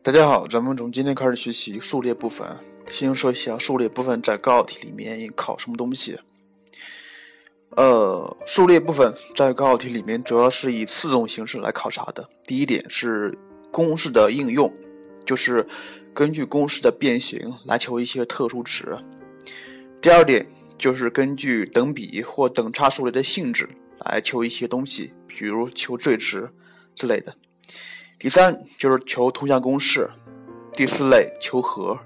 大家好，咱们从今天开始学习数列部分。先说一下数列部分在高考题里面考什么东西。呃，数列部分在高考题里面主要是以四种形式来考察的。第一点是公式的应用，就是根据公式的变形来求一些特殊值。第二点就是根据等比或等差数列的性质来求一些东西，比如求最值之类的。第三就是求图像公式，第四类求和。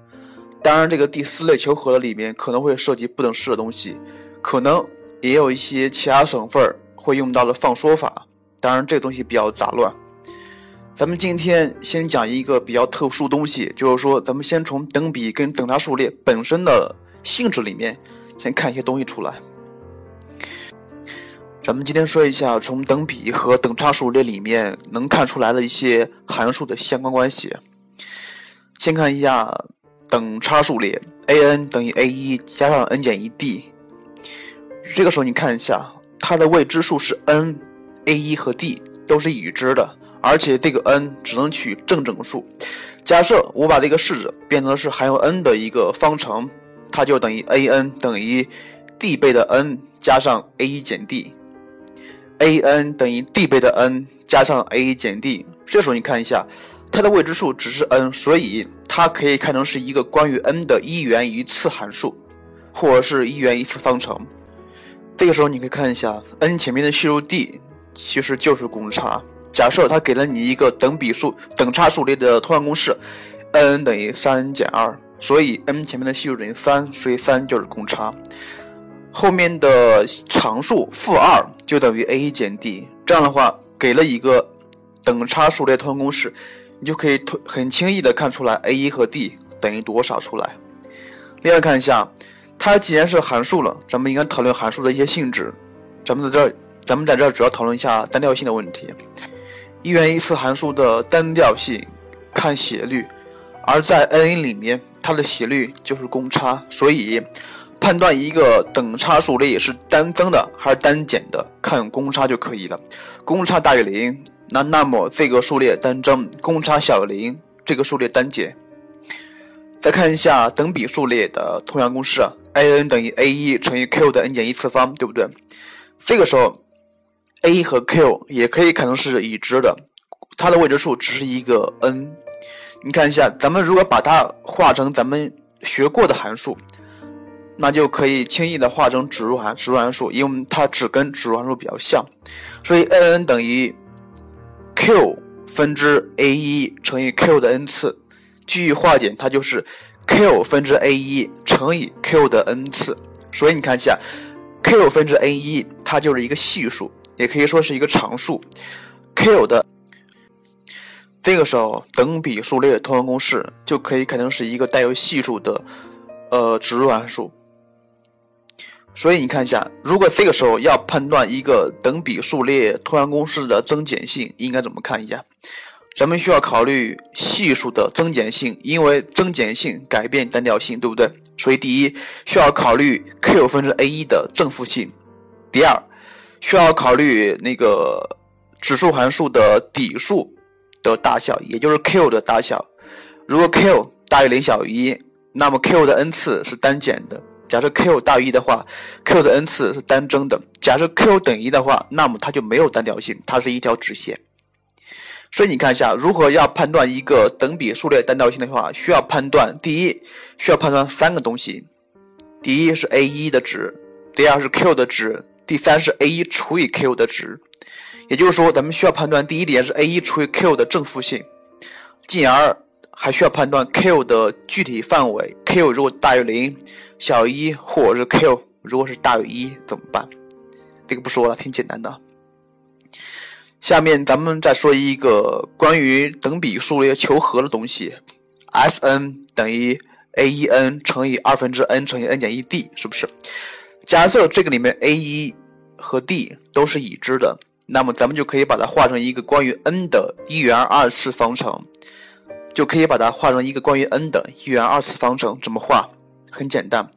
当然，这个第四类求和的里面可能会涉及不等式的东西，可能也有一些其他省份会用到的放缩法。当然，这东西比较杂乱。咱们今天先讲一个比较特殊东西，就是说，咱们先从等比跟等差数列本身的性质里面先看一些东西出来。咱们今天说一下，从等比和等差数列里面能看出来的一些函数的相关关系。先看一下等差数列，a_n 等于 a1 加上 n 减一 d。这个时候你看一下，它的未知数是 n，a1 和 d 都是已知的，而且这个 n 只能取正整数。假设我把这个式子变成是含有 n 的一个方程，它就等于 a_n 等于 d 倍的 n 加上 a1 减 d。A n 等于 d 倍的 n 加上 a 减 d，这时候你看一下，它的未知数只是 n，所以它可以看成是一个关于 n 的一元一次函数，或者是一元一次方程。这个时候你可以看一下，n 前面的系数 d 其实就是公差。假设它给了你一个等比数、等差数列的通项公式，n 等于三减二，所以 n 前面的系数等于三，所以三就是公差。后面的常数负二就等于 a 减 d，这样的话给了一个等差数列通公式，你就可以很轻易的看出来 a 和 d 等于多少出来。另外看一下，它既然是函数了，咱们应该讨论函数的一些性质。咱们在这儿，咱们在这儿主要讨论一下单调性的问题。一元一次函数的单调性看斜率，而在 n 里面，它的斜率就是公差，所以。判断一个等差数列是单增的还是单减的，看公差就可以了。公差大于零，那那么这个数列单增；公差小于零，这个数列单减。再看一下等比数列的通项公式，a_n 等于 a1 乘以 q 的 n 减一次方，对不对？这个时候，a 和 q 也可以可能是已知的，它的未知数只是一个 n。你看一下，咱们如果把它化成咱们学过的函数。那就可以轻易的化成指数函指数函数，因为它只跟指数函数比较像，所以 a_n 等于 q 分之 a1 乘以 q 的 n 次，继续化简，它就是 q 分之 a1 乘以 q 的 n 次。所以你看一下，q 分之 a1 它就是一个系数，也可以说是一个常数。q 的这个时候，等比数列通项公式就可以看成是一个带有系数的呃指数函数。所以你看一下，如果这个时候要判断一个等比数列通项公式的增减性，应该怎么看一下？咱们需要考虑系数的增减性，因为增减性改变单调性，对不对？所以第一需要考虑 q 分之 a1 的正负性。第二需要考虑那个指数函数的底数的大小，也就是 q 的大小。如果 q 大于零小于一，那么 q 的 n 次是单减的。假设 q 大于一的话，q 的 n 次是单增的。假设 q 等于一的话，那么它就没有单调性，它是一条直线。所以你看一下，如何要判断一个等比数列单调性的话，需要判断第一，需要判断三个东西：第一是 a1 的值，第二是 q 的值，第三是 a1 除以 q 的值。也就是说，咱们需要判断第一点是 a1 除以 q 的正负性，进而。还需要判断 q 的具体范围，q 如果大于零、小于一，或者是 q 如果是大于一怎么办？这个不说了，挺简单的。下面咱们再说一个关于等比数列求和的东西，Sn 等于 a1n 乘以二分之 n 乘以 n 减一 d，是不是？假设这个里面 a1 和 d 都是已知的，那么咱们就可以把它化成一个关于 n 的一元二次方程。就可以把它化成一个关于 n 的一元二次方程，怎么画？很简单，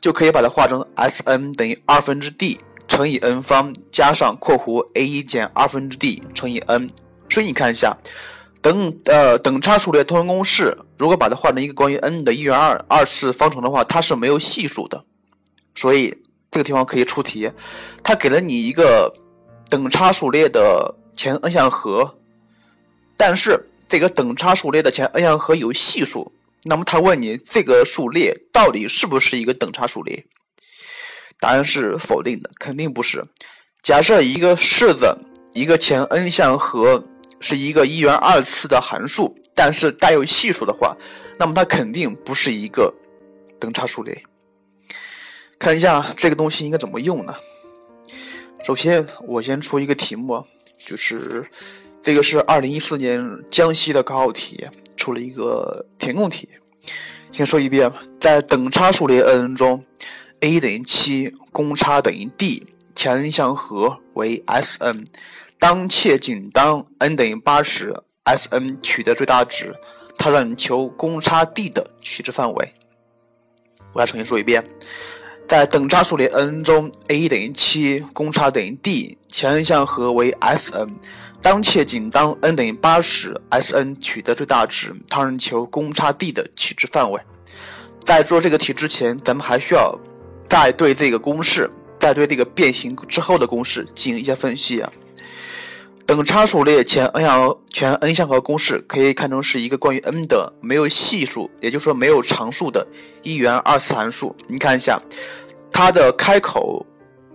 就可以把它化成 Sn 等于二分之 d 乘以 n 方加上括弧 a1 减二分之 d 乘以 n。所以你看一下，等呃等差数列通用公式，如果把它化成一个关于 n 的一元二二次方程的话，它是没有系数的，所以这个地方可以出题。它给了你一个等差数列的前 n 项和，但是这个等差数列的前 n 项和有系数，那么他问你这个数列到底是不是一个等差数列？答案是否定的，肯定不是。假设一个式子一个前 n 项和。是一个一元二次的函数，但是带有系数的话，那么它肯定不是一个等差数列。看一下这个东西应该怎么用呢？首先，我先出一个题目，就是这个是二零一四年江西的高考题，出了一个填空题。先说一遍，在等差数列 n 中，a 等于七，公差等于 d，前 n 项和为 Sn。当且仅当 n 等于八时，Sn 取得最大值，它让你求公差 d 的取值范围。我来重新说一遍，在等差数列 n 中，a 等于七，公差等于 d，前 n 项和为 Sn。当且仅当 n 等于八时，Sn 取得最大值，它让求公差 d 的取值范围。在做这个题之前，咱们还需要再对这个公式，再对这个变形之后的公式进行一下分析啊。等差数列前 n 项全 n 项和公式可以看成是一个关于 n 的没有系数，也就是说没有常数的一元二次函数。你看一下，它的开口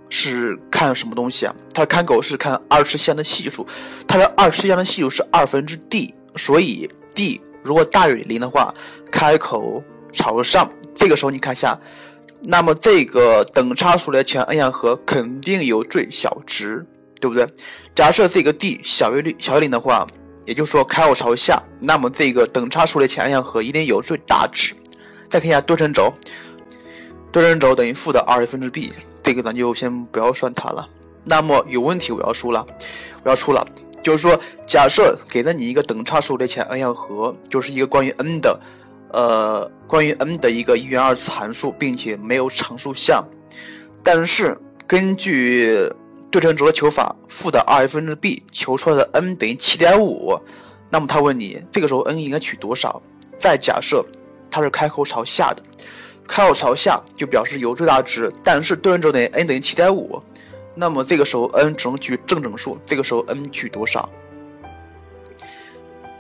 是看什么东西啊？它的开口是看二次项的系数，它的二次项的系数是二分之 d，所以 d 如果大于零的话，开口朝上。这个时候你看一下，那么这个等差数列前 n 项和肯定有最小值。对不对？假设这个 d 小于零小于零的话，也就是说开口朝下，那么这个等差数列前 n 项和一定有最大值。再看一下对称轴，对称轴等于负的二分之 b，这个咱就先不要算它了。那么有问题，我要出了，我要出了，就是说假设给了你一个等差数列前 n 项和，就是一个关于 n 的，呃，关于 n 的一个一元二次函数，并且没有常数项，但是根据对称轴的求法，负的二分之 b 求出来的 n 等于七点五，那么他问你这个时候 n 应该取多少？再假设它是开口朝下的，开口朝下就表示有最大值，但是对称轴等于 n 等于七点五，那么这个时候 n 只能取正整数，这个时候 n 取多少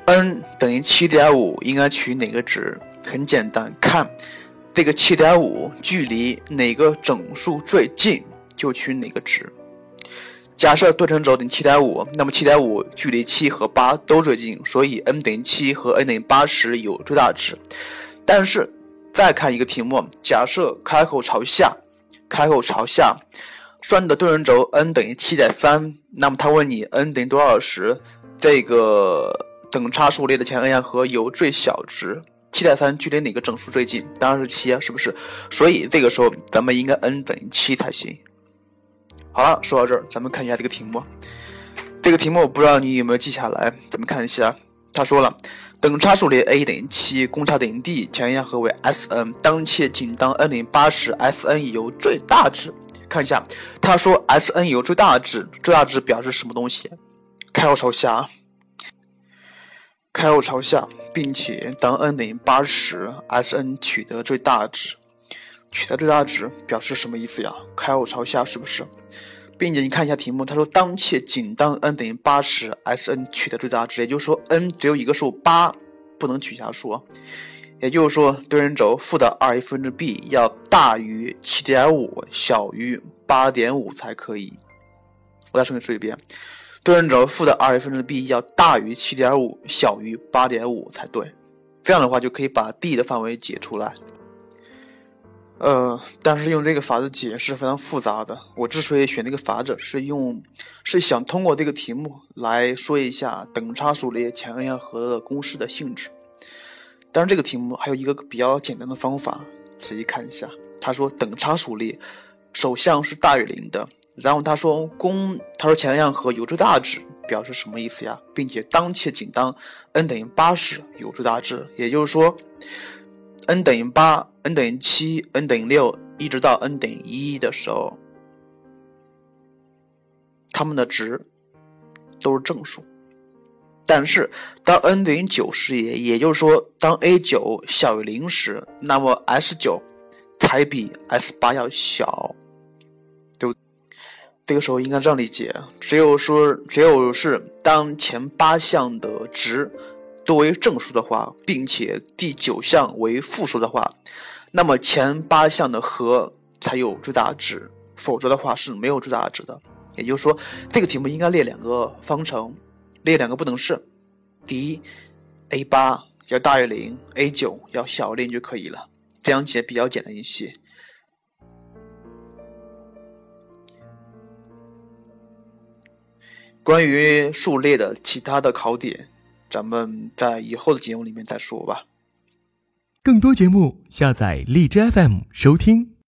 ？n 等于七点五应该取哪个值？很简单，看这个七点五距离哪个整数最近，就取哪个值。假设对称轴等于七点五，那么七点五距离七和八都最近，所以 n 等于七和 n 等于八时有最大值。但是再看一个题目，假设开口朝下，开口朝下，算的对称轴 n 等于七点三，那么他问你 n 等于多少时，这个等差数列的前 n 项和有最小值，七点三距离哪个整数最近？当然是七啊，是不是？所以这个时候咱们应该 n 等于七才行。好了，说到这儿，咱们看一下这个题目。这个题目我不知道你有没有记下来，咱们看一下。他说了，等差数列 a 等于七，公差等于 d，前 n 项和为 Sn，当且仅当 n 等于八时，Sn 有最大值。看一下，他说 Sn 有最大值，最大值表示什么东西？开口朝下，开口朝下，并且当 n 等于八时，Sn 取得最大值。取得最大值表示什么意思呀？开口朝下是不是？并且你看一下题目，他说当且仅当 n 等于八时，Sn 取得最大值，也就是说 n 只有一个数八，不能取下数。也就是说对称轴负的二 a 分之 b 要大于七点五，小于八点五才可以。我再重新说一遍，对称轴负的二 a 分之 b 要大于七点五，小于八点五才对。这样的话就可以把 d 的范围解出来。呃，但是用这个法子解是非常复杂的。我之所以选这个法子，是用是想通过这个题目来说一下等差数列前 n 项和的公式的性质。当然，这个题目还有一个比较简单的方法，仔细看一下。他说等差数列首项是大于零的，然后他说公他说前 n 项和有最大值，表示什么意思呀？并且当且仅当 n 等于八时有最大值，也就是说。n 等于八，n 等于七，n 等于六，一直到 n 等于一的时候，它们的值都是正数。但是当 n 等于九时，也也就是说，当 a 九小于零时，那么 s 九才比 s 八要小。对不，这个时候应该这样理解：只有说，只有是当前八项的值都为正数的话，并且第九项为负数的话，那么前八项的和才有最大值，否则的话是没有最大值的。也就是说，这个题目应该列两个方程。列两个不等式，第一，a 八要大于零，a 九要小于零就可以了，这样解比较简单一些。关于数列的其他的考点，咱们在以后的节目里面再说吧。更多节目，下载荔枝 FM 收听。